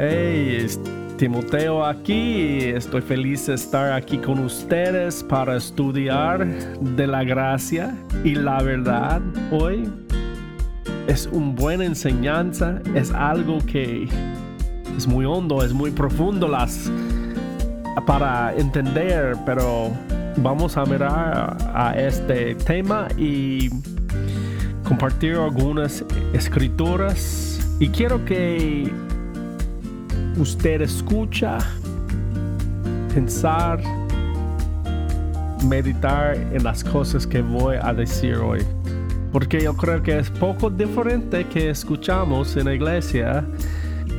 Hey, es Timoteo aquí. Estoy feliz de estar aquí con ustedes para estudiar de la gracia y la verdad hoy. Es una buena enseñanza, es algo que es muy hondo, es muy profundo las para entender, pero vamos a mirar a este tema y compartir algunas escrituras y quiero que usted escucha, pensar, meditar en las cosas que voy a decir hoy. Porque yo creo que es poco diferente que escuchamos en la iglesia.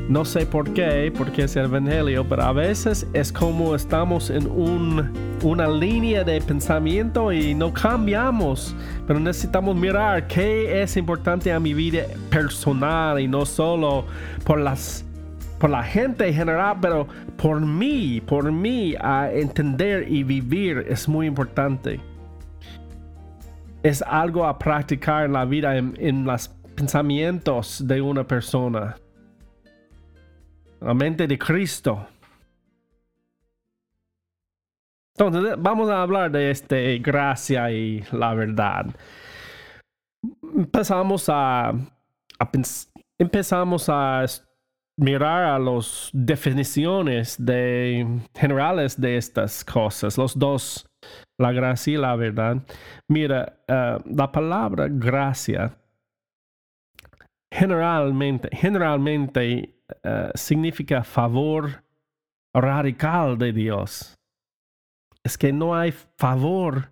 No sé por qué, porque es el Evangelio, pero a veces es como estamos en un, una línea de pensamiento y no cambiamos. Pero necesitamos mirar qué es importante a mi vida personal y no solo por las por la gente en general, pero por mí, por mí, a entender y vivir es muy importante. Es algo a practicar en la vida, en, los pensamientos de una persona. La mente de Cristo. Entonces, vamos a hablar de este gracia y la verdad. Empezamos a, a empezamos a mirar a las definiciones de, generales de estas cosas, los dos, la gracia y la verdad. Mira, eh, la palabra gracia generalmente, generalmente eh, significa favor radical de Dios. Es que no hay favor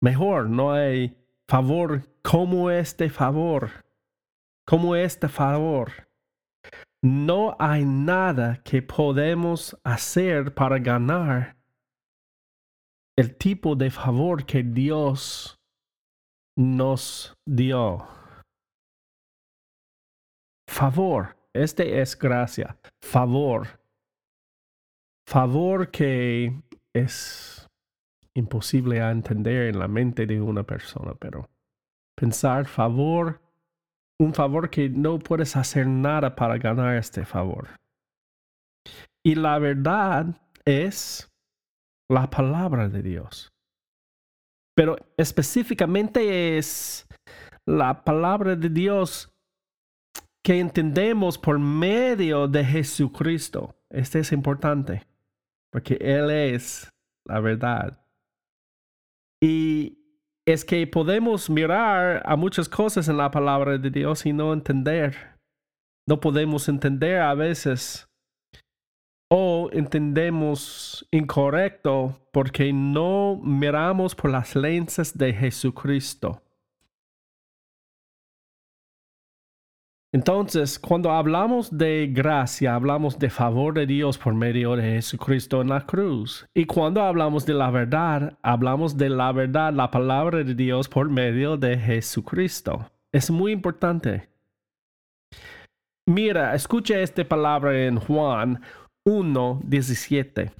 mejor, no hay favor como este favor, como este favor no hay nada que podemos hacer para ganar el tipo de favor que Dios nos dio. Favor, este es gracia. Favor. Favor que es imposible a entender en la mente de una persona, pero pensar favor un favor que no puedes hacer nada para ganar este favor. Y la verdad es la palabra de Dios. Pero específicamente es la palabra de Dios que entendemos por medio de Jesucristo. Este es importante, porque Él es la verdad. Y es que podemos mirar a muchas cosas en la palabra de Dios y no entender. No podemos entender a veces o entendemos incorrecto porque no miramos por las lentes de Jesucristo. Entonces, cuando hablamos de gracia, hablamos de favor de Dios por medio de Jesucristo en la cruz. Y cuando hablamos de la verdad, hablamos de la verdad, la palabra de Dios por medio de Jesucristo. Es muy importante. Mira, escucha esta palabra en Juan 1, 17.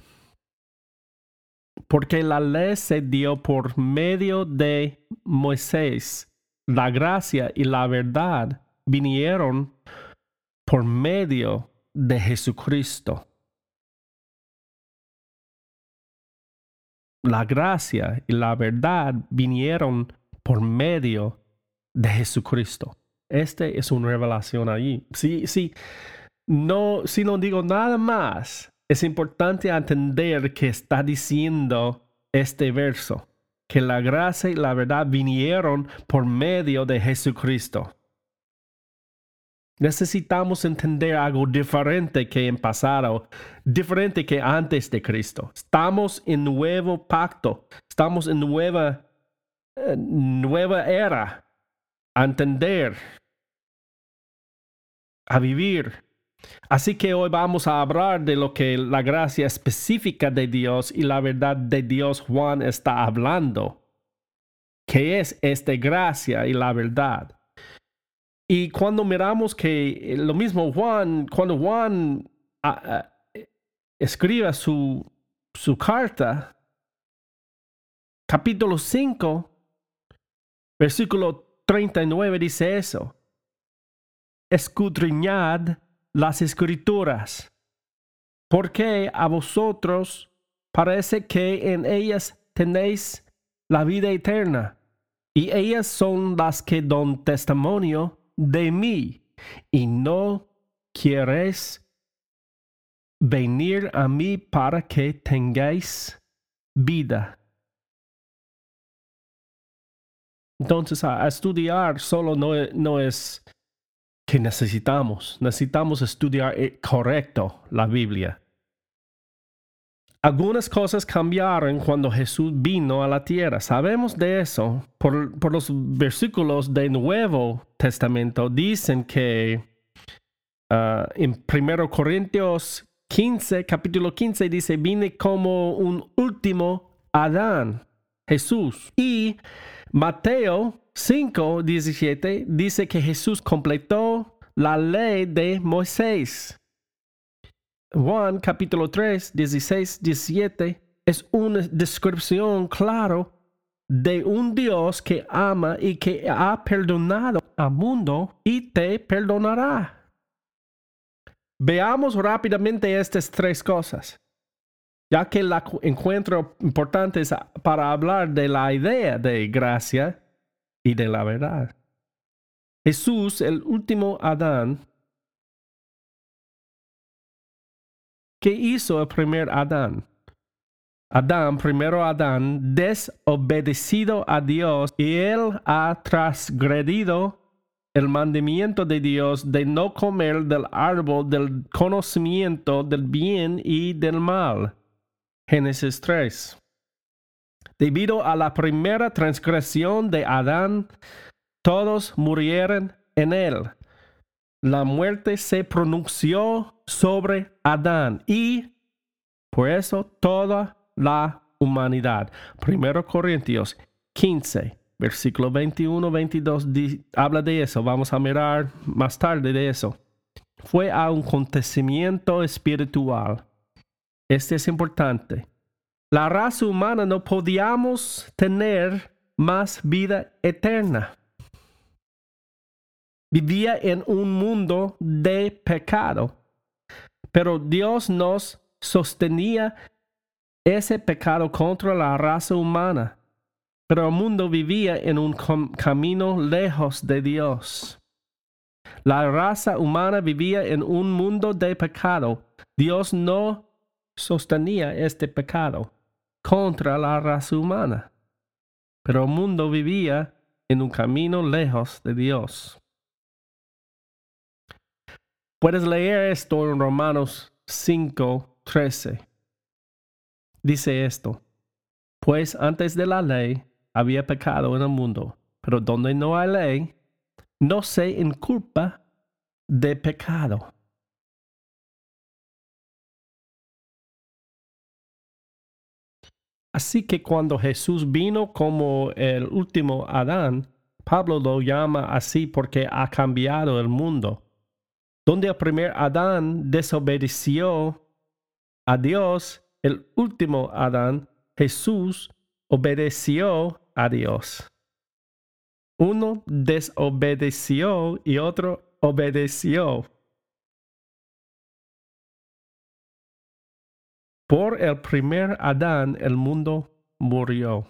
Porque la ley se dio por medio de Moisés, la gracia y la verdad vinieron por medio de Jesucristo. La gracia y la verdad vinieron por medio de Jesucristo. Este es una revelación allí. Sí, sí. No, si no digo nada más, es importante entender que está diciendo este verso, que la gracia y la verdad vinieron por medio de Jesucristo. Necesitamos entender algo diferente que en pasado, diferente que antes de Cristo. Estamos en nuevo pacto, estamos en nueva, eh, nueva era a entender, a vivir. Así que hoy vamos a hablar de lo que la gracia específica de Dios y la verdad de Dios Juan está hablando. ¿Qué es esta gracia y la verdad? Y cuando miramos que lo mismo Juan, cuando Juan ah, ah, escribe su, su carta, capítulo 5, versículo 39 dice eso. Escudriñad las escrituras, porque a vosotros parece que en ellas tenéis la vida eterna, y ellas son las que dan testimonio de mí, y no quieres venir a mí para que tengáis vida. Entonces, estudiar solo no, no, es que necesitamos. Necesitamos estudiar eh, correcto la Biblia. Algunas cosas cambiaron cuando Jesús vino a la tierra. Sabemos de eso. Por, los versículos del Nuevo Testamento dicen que uh, en 1 Corintios 15, capítulo 15 dice, vine como un último Adán, Jesús. Y Mateo 5, 17 dice que Jesús completó la ley de Moisés. Juan capítulo 3, 16, 17 es una descripción clara de un Dios que ama y que ha perdonado al mundo y te perdonará. Veamos rápidamente estas tres cosas, ya que la encuentro importante para hablar de la idea de gracia y de la verdad. Jesús, el último Adán, ¿qué hizo el primer Adán? Adán, primero Adán, desobedecido a Dios y él ha transgredido el mandamiento de Dios de no comer del árbol del conocimiento del bien y del mal. Génesis 3. Debido a la primera transgresión de Adán, todos murieron en él. La muerte se pronunció sobre Adán y por eso toda la humanidad. Primero Corintios 15, Versículo 21, 22 habla de eso. Vamos a mirar más tarde de eso. Fue a un acontecimiento espiritual. Este es importante. La raza humana no podíamos tener más vida eterna. Vivía en un mundo de pecado, pero Dios nos sostenía ese pecado contra la raza humana pero el mundo vivía en un camino lejos de Dios. La raza humana vivía en un mundo de pecado. Dios no sostenía este pecado contra la raza humana. Pero el mundo vivía en un camino lejos de Dios. Puedes leer esto en Romanos 5, 13. Dice esto, pues antes de la ley, había pecado en el mundo, pero donde no hay ley, no se inculpa de pecado. Así que cuando Jesús vino como el último Adán, Pablo lo llama así porque ha cambiado el mundo. Donde el primer Adán desobedeció a Dios, el último Adán, Jesús, obedeció a Dios. Uno desobedeció y otro obedeció. Por el primer Adán el mundo murió.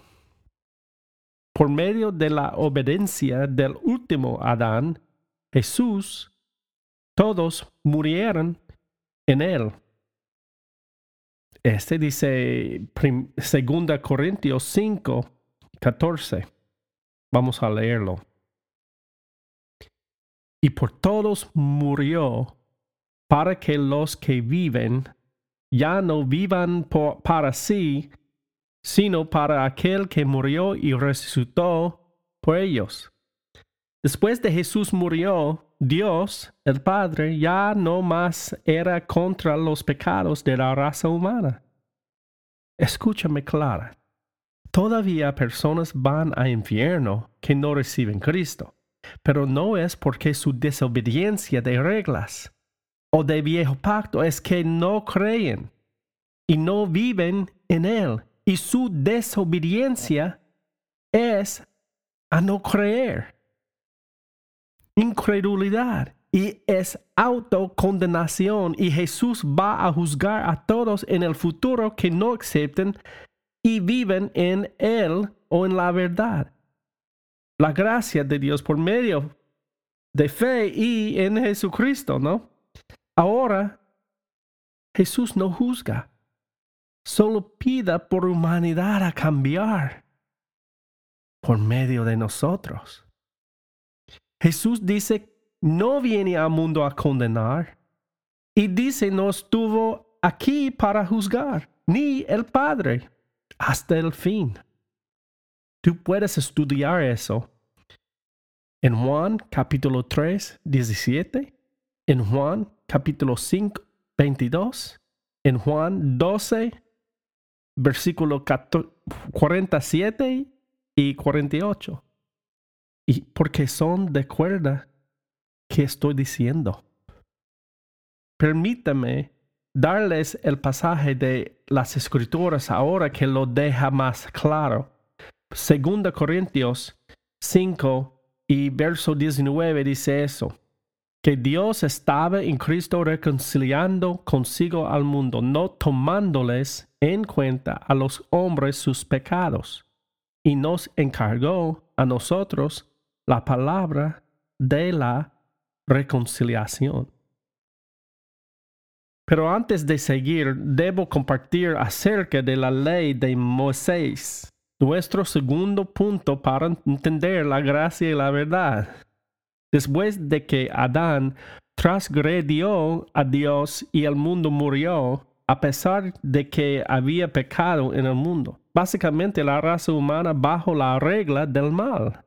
Por medio de la obediencia del último Adán, Jesús, todos murieron en él. Este dice 2 Corintios 5, 14. Vamos a leerlo. Y por todos murió para que los que viven ya no vivan para sí, sino para aquel que murió y resucitó por ellos. Después de Jesús murió, Dios, el Padre, ya no más era contra los pecados de la raza humana. Escúchame clara. Todavía personas van a infierno que no reciben Cristo, pero no es porque su desobediencia de reglas o de viejo pacto es que no creen y no viven en Él. Y su desobediencia es a no creer incredulidad. y es autocondenación y Jesús va a juzgar a todos en el futuro que no acepten y viven en Él o en la verdad. La gracia de Dios por medio de fe y en Jesucristo, ¿no? Ahora, Jesús no juzga, solo pida por humanidad a cambiar por medio de nosotros. Jesús dice, no viene al mundo a condenar, y dice, no estuvo aquí para juzgar, ni el Padre, hasta el fin. Tú puedes estudiar eso en Juan capítulo 3, 17, en Juan capítulo 5, 22, en Juan 12, versículo 47 y 48. Y porque son de cuerda que estoy diciendo. Permítame darles el pasaje de las escrituras ahora que lo deja más claro. Segunda Corintios 5 y verso 19 dice eso, que Dios estaba en Cristo reconciliando consigo al mundo, no tomándoles en cuenta a los hombres sus pecados, y nos encargó a nosotros la palabra de la reconciliación. Pero antes de seguir, debo compartir acerca de la ley de Moisés nuestro segundo punto para entender la gracia y la verdad. Después de que Adán transgredió a Dios y el mundo murió, a pesar de que había pecado en el mundo. Básicamente la raza humana bajo la regla del mal.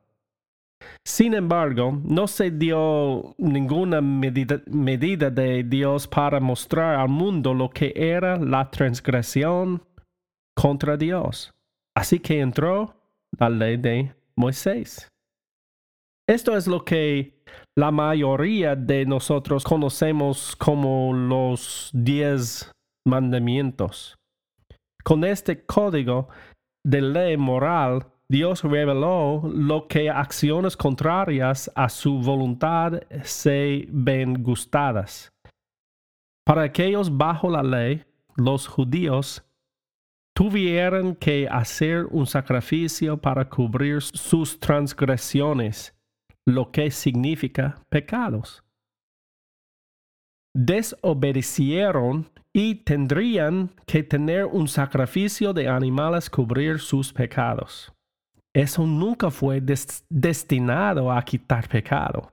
Sin embargo, no se dio ninguna medida, de Dios para mostrar al mundo lo que era la transgresión contra Dios. Así que entró la ley de Moisés. Esto es lo que la mayoría de nosotros conocemos como los diez mandamientos. Con este código de ley moral, Dios reveló lo que acciones contrarias a su voluntad se ven gustadas. Para aquellos bajo la ley, los judíos tuvieron que hacer un sacrificio para cubrir sus transgresiones, lo que significa pecados. Desobedecieron y tendrían que tener un sacrificio de animales cubrir sus pecados. Eso nunca fue destinado a quitar pecado.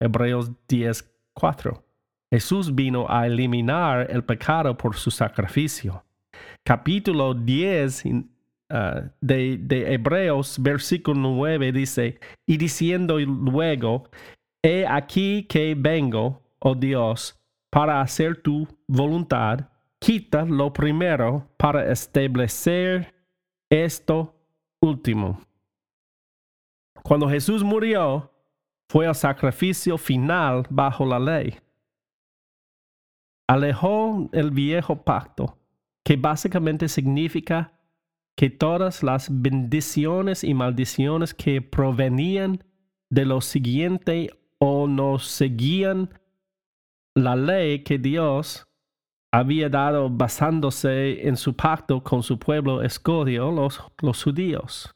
Hebreos 10:4. Jesús vino a eliminar el pecado por su sacrificio capítulo 10 uh, de, de, Hebreos, versículo 9, dice, y diciendo luego, he aquí que vengo, oh Dios, para hacer tu voluntad, quita lo primero para establecer esto último. Cuando Jesús murió, fue el sacrificio final bajo la ley. Alejó el viejo pacto que básicamente significa que todas las bendiciones y maldiciones que provenían de lo siguiente o no seguían la ley que Dios había dado basándose en su pacto con su pueblo escodio, los, los judíos.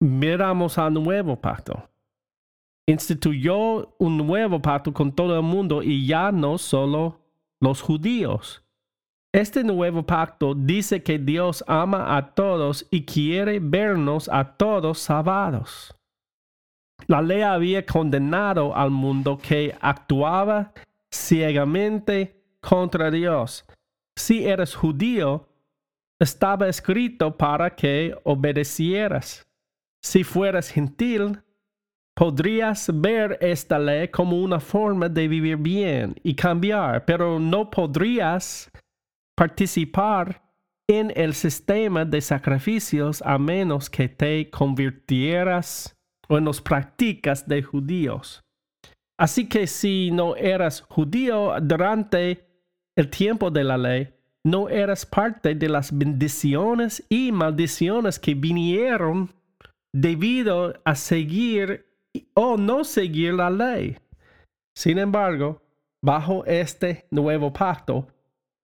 Miramos al nuevo pacto. Instituyó un nuevo pacto con todo el mundo y ya no solo los judíos. Este nuevo pacto dice que Dios ama a todos y quiere vernos a todos salvados. La ley había condenado al mundo que actuaba ciegamente contra Dios. Si eres judío, estaba escrito para que obedecieras. Si fueras gentil, podrías ver esta ley como una forma de vivir bien y cambiar, pero no podrías participar en el sistema de sacrificios a menos que te convirtieras o en las prácticas de judíos. Así que si no eras judío durante el tiempo de la ley, no eras parte de las bendiciones y maldiciones que vinieron debido a seguir o no seguir la ley. Sin embargo, bajo este nuevo pacto,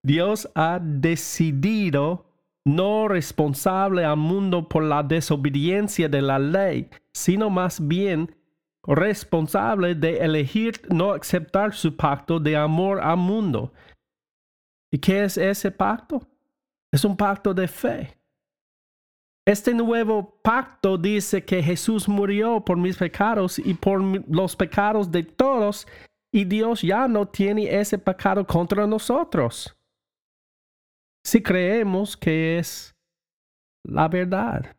Dios ha decidido no responsable al mundo por la desobediencia de la ley, sino más bien responsable de elegir no aceptar su pacto de amor al mundo. ¿Y qué es ese pacto? Es un pacto de fe. Este nuevo pacto dice que Jesús murió por mis pecados y por los pecados de todos y Dios ya no tiene ese pecado contra nosotros. Si creemos que es la verdad.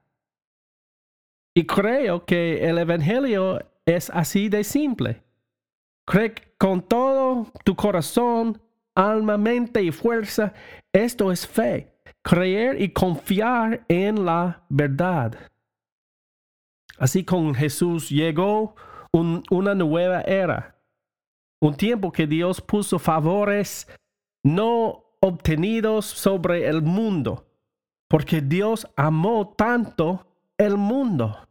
Y creo que el Evangelio es así de simple. Cree con todo tu corazón, alma, mente y fuerza. Esto es fe creer y confiar en la verdad. Así con Jesús llegó una nueva era, un tiempo que Dios puso favores no obtenidos sobre el mundo, porque Dios amó tanto el mundo.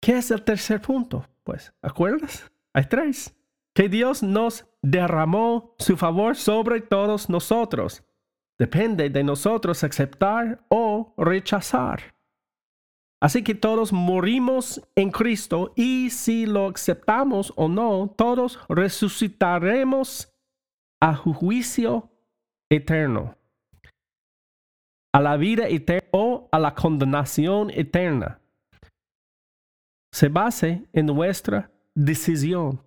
¿Qué es el tercer punto? Pues, ¿acuerdas? Hay tres. Que Dios nos derramó su favor sobre todos nosotros. Depende de nosotros aceptar o rechazar. Así que todos morimos en Cristo y si lo aceptamos o no, todos resucitaremos a juicio eterno, a la vida eterna o a la condenación eterna. Se base en nuestra decisión.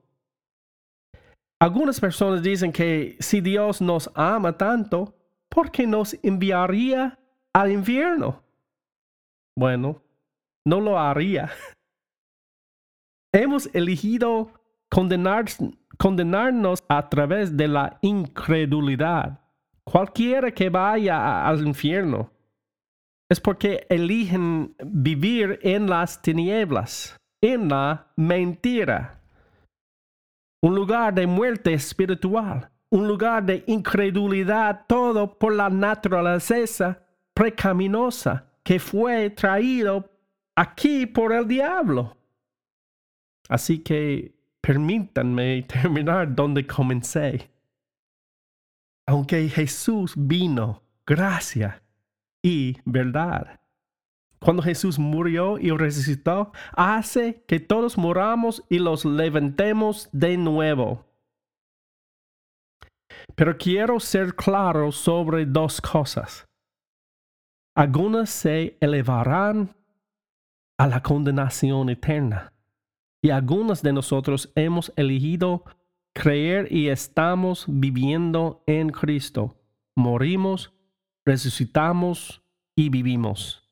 Algunas personas dicen que si Dios nos ama tanto, ¿por qué nos enviaría al infierno? Bueno, no lo haría. Hemos elegido condenar, condenarnos a través de la incredulidad. Cualquiera que vaya al infierno es porque eligen vivir en las tinieblas, en la mentira, un lugar de muerte espiritual un lugar de incredulidad, todo por la naturaleza precaminosa que fue traído aquí por el diablo. Así que permítanme terminar donde comencé. Aunque Jesús vino, gracia y verdad. Cuando Jesús murió y resucitó, hace que todos moramos y los levantemos de nuevo. Pero quiero ser claro sobre dos cosas. Algunas se elevarán a la condenación eterna y algunos de nosotros hemos elegido creer y estamos viviendo en Cristo. Morimos, resucitamos y vivimos.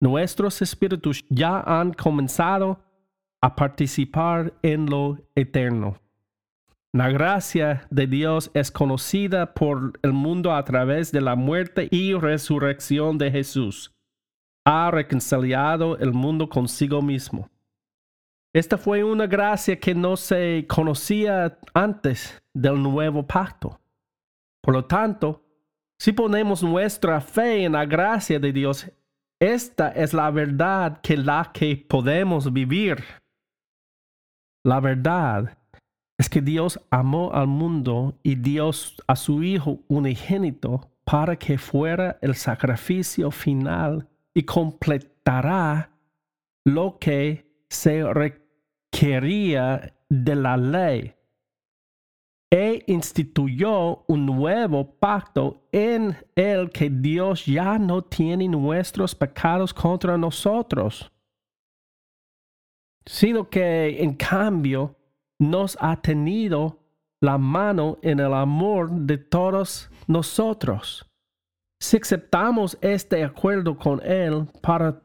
Nuestros espíritus ya han comenzado a participar en lo eterno. La gracia de Dios es conocida por el mundo a través de la muerte y resurrección de Jesús. Ha reconciliado el mundo consigo mismo. Esta fue una gracia que no se conocía antes del nuevo pacto. Por lo tanto, si ponemos nuestra fe en la gracia de Dios, esta es la verdad que la que podemos vivir. La verdad es que Dios amó al mundo y dio a su Hijo unigénito para que fuera el sacrificio final y completará lo que se requería de la ley. E instituyó un nuevo pacto en el que Dios ya no tiene nuestros pecados contra nosotros, sino que en cambio nos ha tenido la mano en el amor de todos nosotros. Si aceptamos este acuerdo con Él para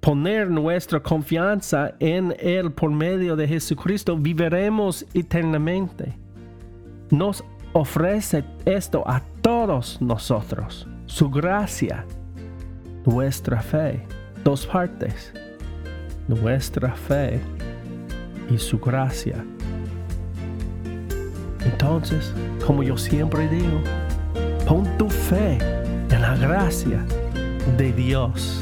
poner nuestra confianza en Él por medio de Jesucristo, viviremos eternamente. Nos ofrece esto a todos nosotros, su gracia, nuestra fe, dos partes, nuestra fe y su gracia. Entonces, como yo siempre digo, pon tu fe en la gracia de Dios.